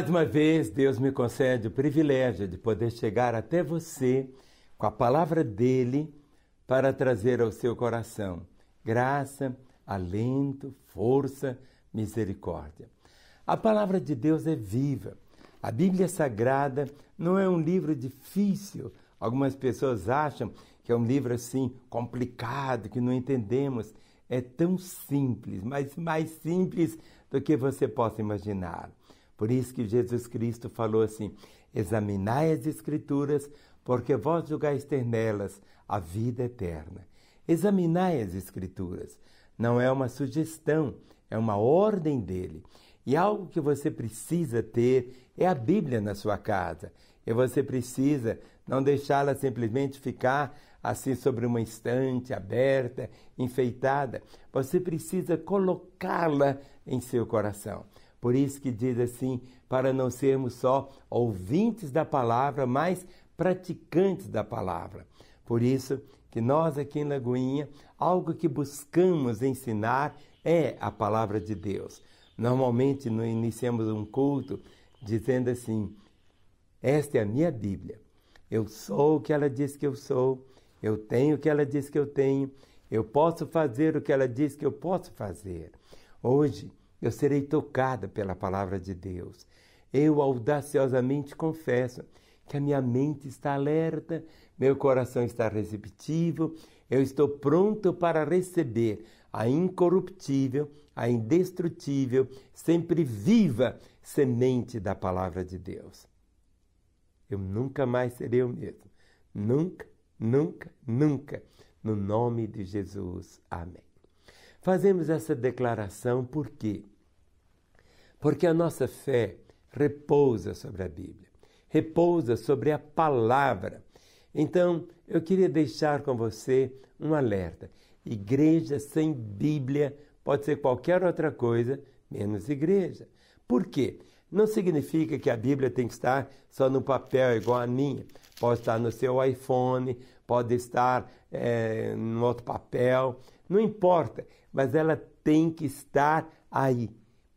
Mais uma vez, Deus me concede o privilégio de poder chegar até você com a palavra dele para trazer ao seu coração graça, alento, força, misericórdia. A palavra de Deus é viva. A Bíblia Sagrada não é um livro difícil. Algumas pessoas acham que é um livro assim complicado, que não entendemos. É tão simples, mas mais simples do que você possa imaginar. Por isso que Jesus Cristo falou assim: examinai as Escrituras, porque vós julgais ter nelas a vida eterna. Examinai as Escrituras. Não é uma sugestão, é uma ordem dele. E algo que você precisa ter é a Bíblia na sua casa. E você precisa não deixá-la simplesmente ficar assim sobre uma estante aberta, enfeitada. Você precisa colocá-la em seu coração. Por isso que diz assim, para não sermos só ouvintes da palavra, mas praticantes da palavra. Por isso que nós aqui em Lagoinha, algo que buscamos ensinar é a palavra de Deus. Normalmente nós iniciamos um culto dizendo assim: Esta é a minha Bíblia. Eu sou o que ela diz que eu sou, eu tenho o que ela diz que eu tenho, eu posso fazer o que ela diz que eu posso fazer. Hoje eu serei tocada pela palavra de Deus. Eu audaciosamente confesso que a minha mente está alerta, meu coração está receptivo, eu estou pronto para receber a incorruptível, a indestrutível, sempre viva semente da palavra de Deus. Eu nunca mais serei o mesmo. Nunca, nunca, nunca. No nome de Jesus. Amém. Fazemos essa declaração por quê? Porque a nossa fé repousa sobre a Bíblia, repousa sobre a palavra. Então, eu queria deixar com você um alerta. Igreja sem Bíblia pode ser qualquer outra coisa menos igreja. Por quê? Não significa que a Bíblia tem que estar só no papel igual a minha. Pode estar no seu iPhone, pode estar é, no outro papel, não importa, mas ela tem que estar aí,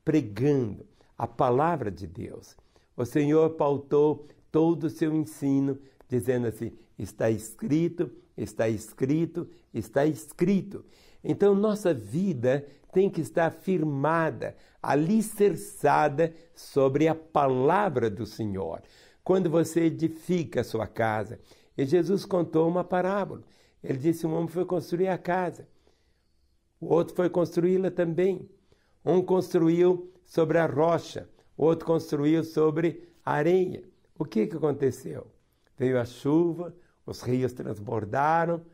pregando a palavra de Deus. O Senhor pautou todo o seu ensino, dizendo assim: está escrito, está escrito, está escrito. Então, nossa vida tem que estar firmada, alicerçada sobre a palavra do Senhor. Quando você edifica a sua casa, e Jesus contou uma parábola. Ele disse: um homem foi construir a casa. O outro foi construí-la também. Um construiu sobre a rocha, outro construiu sobre a areia. O que, que aconteceu? Veio a chuva, os rios transbordaram.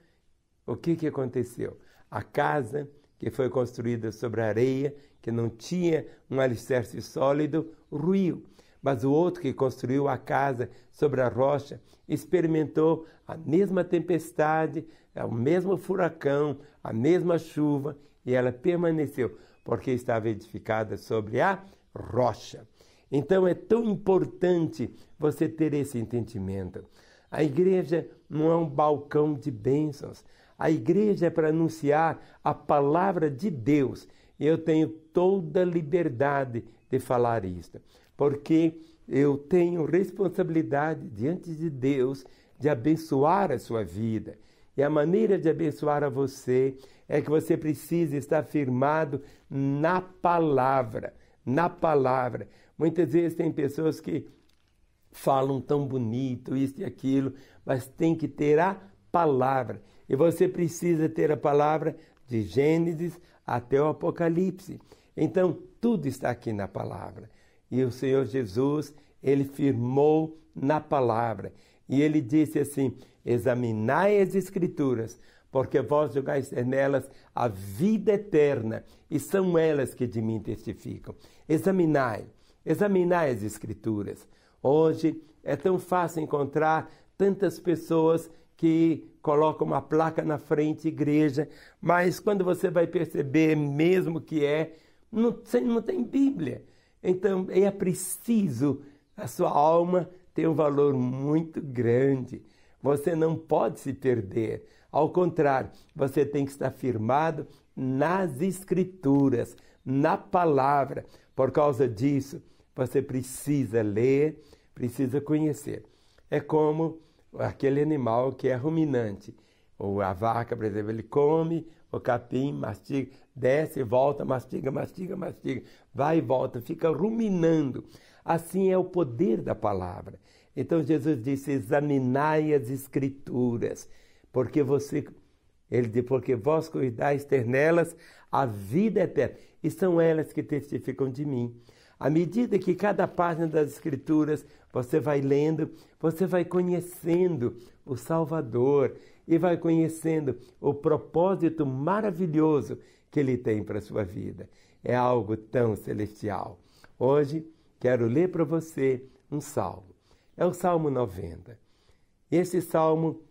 O que, que aconteceu? A casa que foi construída sobre a areia, que não tinha um alicerce sólido, ruiu. Mas o outro que construiu a casa sobre a rocha experimentou a mesma tempestade, o mesmo furacão, a mesma chuva, e ela permaneceu, porque estava edificada sobre a rocha. Então é tão importante você ter esse entendimento. A igreja não é um balcão de bênçãos. A igreja é para anunciar a palavra de Deus. Eu tenho toda a liberdade de falar isto porque eu tenho responsabilidade diante de Deus de abençoar a sua vida. E a maneira de abençoar a você é que você precisa estar firmado na palavra, na palavra. Muitas vezes tem pessoas que falam tão bonito, isso e aquilo, mas tem que ter a palavra. E você precisa ter a palavra de Gênesis até o Apocalipse. Então, tudo está aqui na palavra. E o Senhor Jesus, ele firmou na palavra. E ele disse assim: Examinai as Escrituras, porque vós julgais nelas a vida eterna, e são elas que de mim testificam. Examinai, examinai as Escrituras. Hoje é tão fácil encontrar tantas pessoas que colocam uma placa na frente, igreja, mas quando você vai perceber mesmo que é, não, não tem Bíblia. Então é preciso, a sua alma tem um valor muito grande. Você não pode se perder. Ao contrário, você tem que estar firmado nas Escrituras, na palavra. Por causa disso, você precisa ler, precisa conhecer. É como aquele animal que é ruminante. Ou a vaca, por exemplo, ele come o capim, mastiga, desce, volta, mastiga, mastiga, mastiga, vai e volta, fica ruminando. Assim é o poder da palavra. Então Jesus disse: examinai as escrituras, porque você, ele disse, porque vós cuidais ter nelas a vida eterna. E são elas que testificam de mim. À medida que cada página das Escrituras você vai lendo, você vai conhecendo o Salvador e vai conhecendo o propósito maravilhoso que ele tem para a sua vida. É algo tão celestial. Hoje quero ler para você um salmo. É o Salmo 90. Esse salmo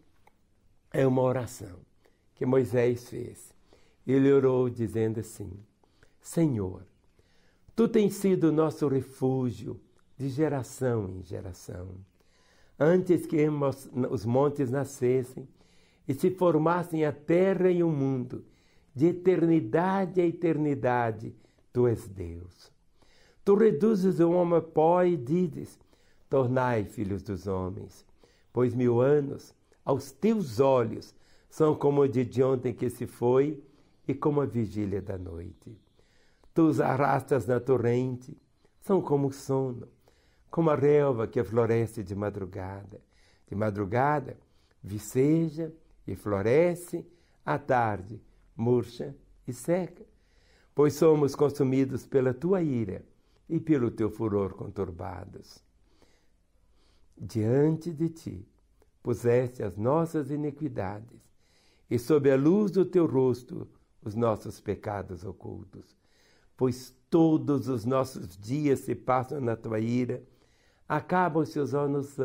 é uma oração que Moisés fez. Ele orou dizendo assim: Senhor, Tu tens sido nosso refúgio de geração em geração. Antes que os montes nascessem e se formassem a terra e o mundo, de eternidade a eternidade, tu és Deus. Tu reduzes o homem a pó e dizes: Tornai filhos dos homens, pois mil anos aos teus olhos são como o dia de ontem que se foi e como a vigília da noite. Tu os arrastas na torrente, são como o sono, como a relva que floresce de madrugada. De madrugada, viceja e floresce, à tarde, murcha e seca. Pois somos consumidos pela tua ira e pelo teu furor conturbados. Diante de ti puseste as nossas iniquidades, e sob a luz do teu rosto os nossos pecados ocultos pois todos os nossos dias se passam na tua ira. Acabam-se os, anos,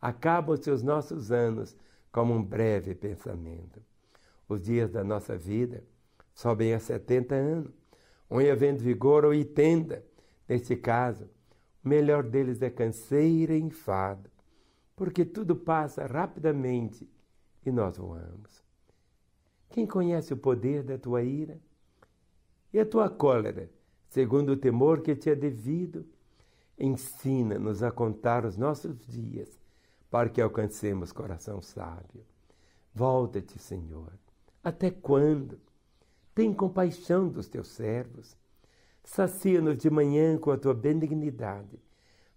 acabam-se os nossos anos como um breve pensamento. Os dias da nossa vida sobem a 70 anos, um havendo vigor ou 80. Neste caso, melhor deles é canseira e enfado, porque tudo passa rapidamente e nós voamos. Quem conhece o poder da tua ira? E a tua cólera, segundo o temor que te é devido, ensina-nos a contar os nossos dias, para que alcancemos coração sábio. Volta-te, Senhor. Até quando? Tem compaixão dos teus servos. Sacia-nos de manhã com a tua benignidade,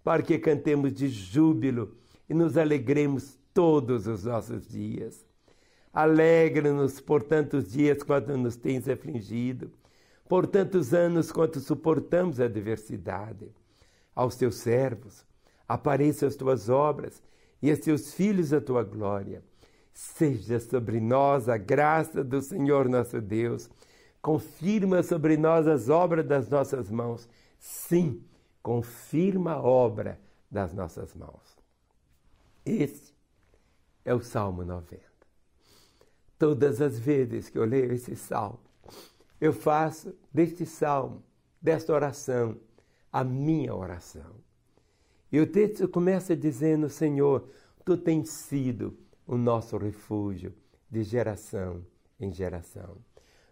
para que cantemos de júbilo e nos alegremos todos os nossos dias. Alegra-nos por tantos dias quanto nos tens afligido por tantos anos quanto suportamos a adversidade. Aos teus servos, apareçam as tuas obras e a teus filhos a tua glória. Seja sobre nós a graça do Senhor nosso Deus. Confirma sobre nós as obras das nossas mãos. Sim, confirma a obra das nossas mãos. Esse é o Salmo 90. Todas as vezes que eu leio esse salmo, eu faço deste salmo, desta oração, a minha oração. E o texto começa dizendo: Senhor, tu tens sido o nosso refúgio de geração em geração.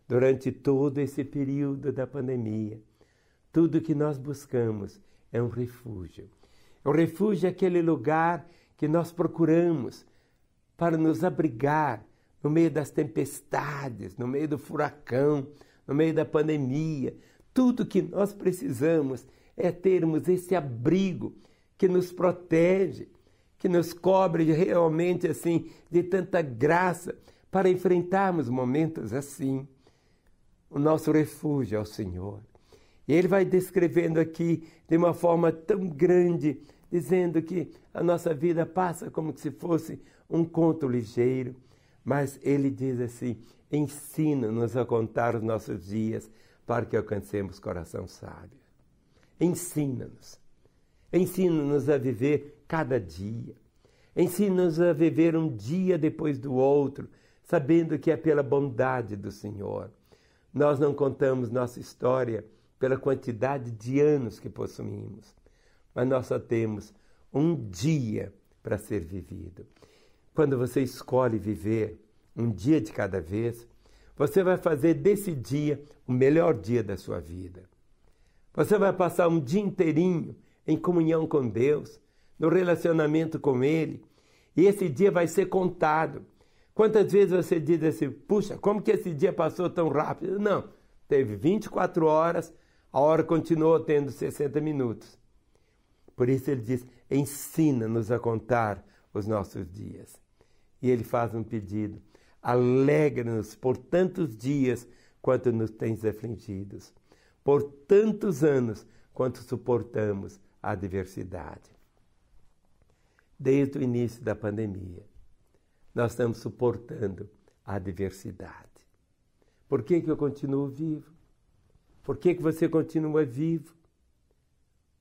Durante todo esse período da pandemia, tudo que nós buscamos é um refúgio. O refúgio é aquele lugar que nós procuramos para nos abrigar no meio das tempestades, no meio do furacão, no meio da pandemia. Tudo que nós precisamos é termos esse abrigo que nos protege, que nos cobre realmente assim de tanta graça para enfrentarmos momentos assim. O nosso refúgio é o Senhor. E ele vai descrevendo aqui de uma forma tão grande, dizendo que a nossa vida passa como se fosse um conto ligeiro, mas ele diz assim: Ensina-nos a contar os nossos dias para que alcancemos coração sábio. Ensina-nos. Ensina-nos a viver cada dia. Ensina-nos a viver um dia depois do outro, sabendo que é pela bondade do Senhor. Nós não contamos nossa história pela quantidade de anos que possuímos, mas nós só temos um dia para ser vivido. Quando você escolhe viver, um dia de cada vez, você vai fazer desse dia o melhor dia da sua vida. Você vai passar um dia inteirinho em comunhão com Deus, no relacionamento com Ele, e esse dia vai ser contado. Quantas vezes você diz assim, puxa, como que esse dia passou tão rápido? Não, teve 24 horas, a hora continuou tendo 60 minutos. Por isso ele diz: ensina-nos a contar os nossos dias. E ele faz um pedido: alegra-nos por tantos dias quanto nos tens afligidos, por tantos anos quanto suportamos a adversidade. Desde o início da pandemia, nós estamos suportando a adversidade. Por que, que eu continuo vivo? Por que, que você continua vivo?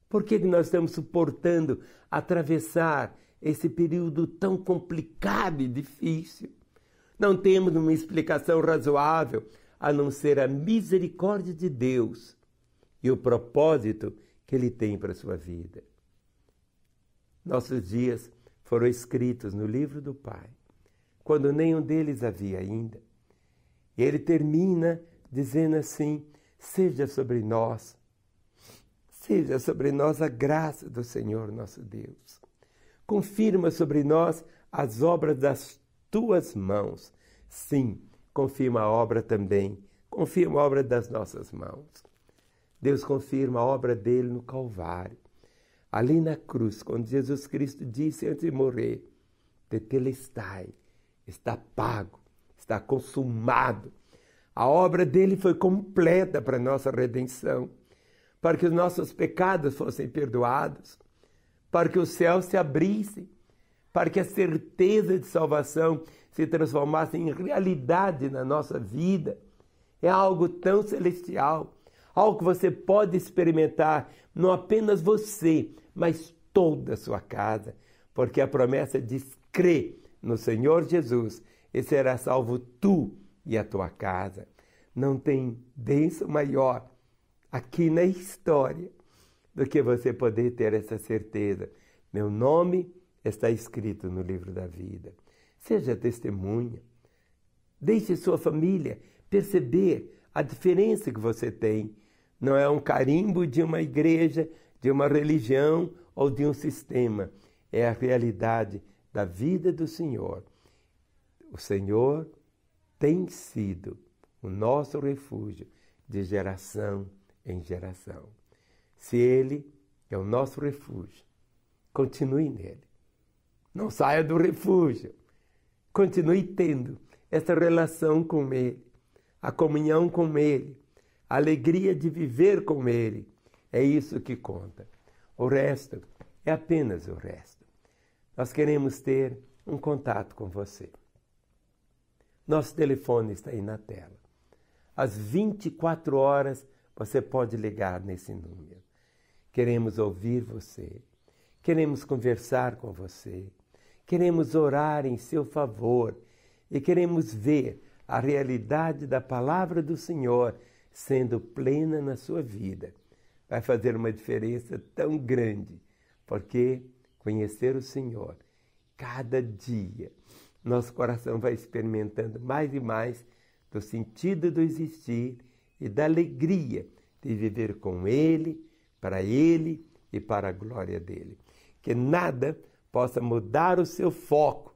Por que, que nós estamos suportando atravessar esse período tão complicado e difícil? Não temos uma explicação razoável a não ser a misericórdia de Deus e o propósito que Ele tem para a sua vida. Nossos dias foram escritos no livro do Pai, quando nenhum deles havia ainda. E ele termina dizendo assim: Seja sobre nós Seja sobre nós a graça do Senhor nosso Deus. Confirma sobre nós as obras das tuas mãos. Sim, confirma a obra também. Confirma a obra das nossas mãos. Deus confirma a obra dele no Calvário. Ali na cruz, quando Jesus Cristo disse antes de morrer: Tetelestai, está pago, está consumado. A obra dele foi completa para nossa redenção para que os nossos pecados fossem perdoados, para que o céu se abrisse, para que a certeza de salvação se transformasse em realidade na nossa vida. É algo tão celestial, algo que você pode experimentar, não apenas você, mas toda a sua casa, porque a promessa diz: crê no Senhor Jesus e será salvo tu e a tua casa. Não tem bênção maior aqui na história do que você poder ter essa certeza. Meu nome está escrito no livro da vida. Seja testemunha. Deixe sua família perceber a diferença que você tem. Não é um carimbo de uma igreja, de uma religião ou de um sistema. É a realidade da vida do Senhor. O Senhor tem sido o nosso refúgio de geração em geração. Se Ele é o nosso refúgio, continue nele. Não saia do refúgio. Continue tendo essa relação com Ele, a comunhão com Ele, a alegria de viver com Ele. É isso que conta. O resto é apenas o resto. Nós queremos ter um contato com você. Nosso telefone está aí na tela. Às 24 horas você pode ligar nesse número. Queremos ouvir você. Queremos conversar com você. Queremos orar em seu favor e queremos ver a realidade da palavra do Senhor sendo plena na sua vida. Vai fazer uma diferença tão grande, porque conhecer o Senhor, cada dia, nosso coração vai experimentando mais e mais do sentido do existir e da alegria de viver com Ele, para Ele e para a glória dele. Que nada possa mudar o seu foco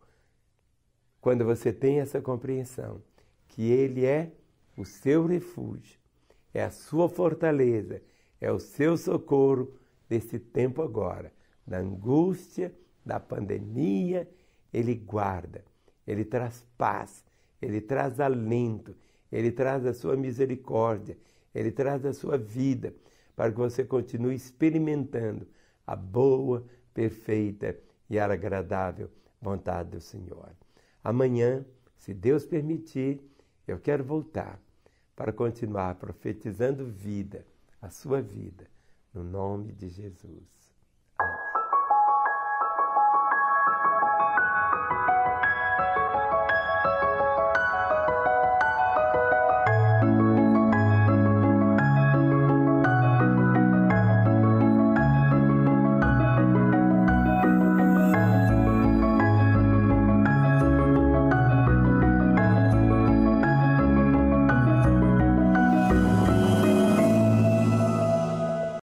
quando você tem essa compreensão que Ele é o seu refúgio, é a sua fortaleza, é o seu socorro nesse tempo agora, da angústia, da pandemia, Ele guarda, Ele traz paz, Ele traz alento, ele traz a sua misericórdia, ele traz a sua vida, para que você continue experimentando a boa, perfeita e agradável vontade do Senhor. Amanhã, se Deus permitir, eu quero voltar para continuar profetizando vida, a sua vida, no nome de Jesus.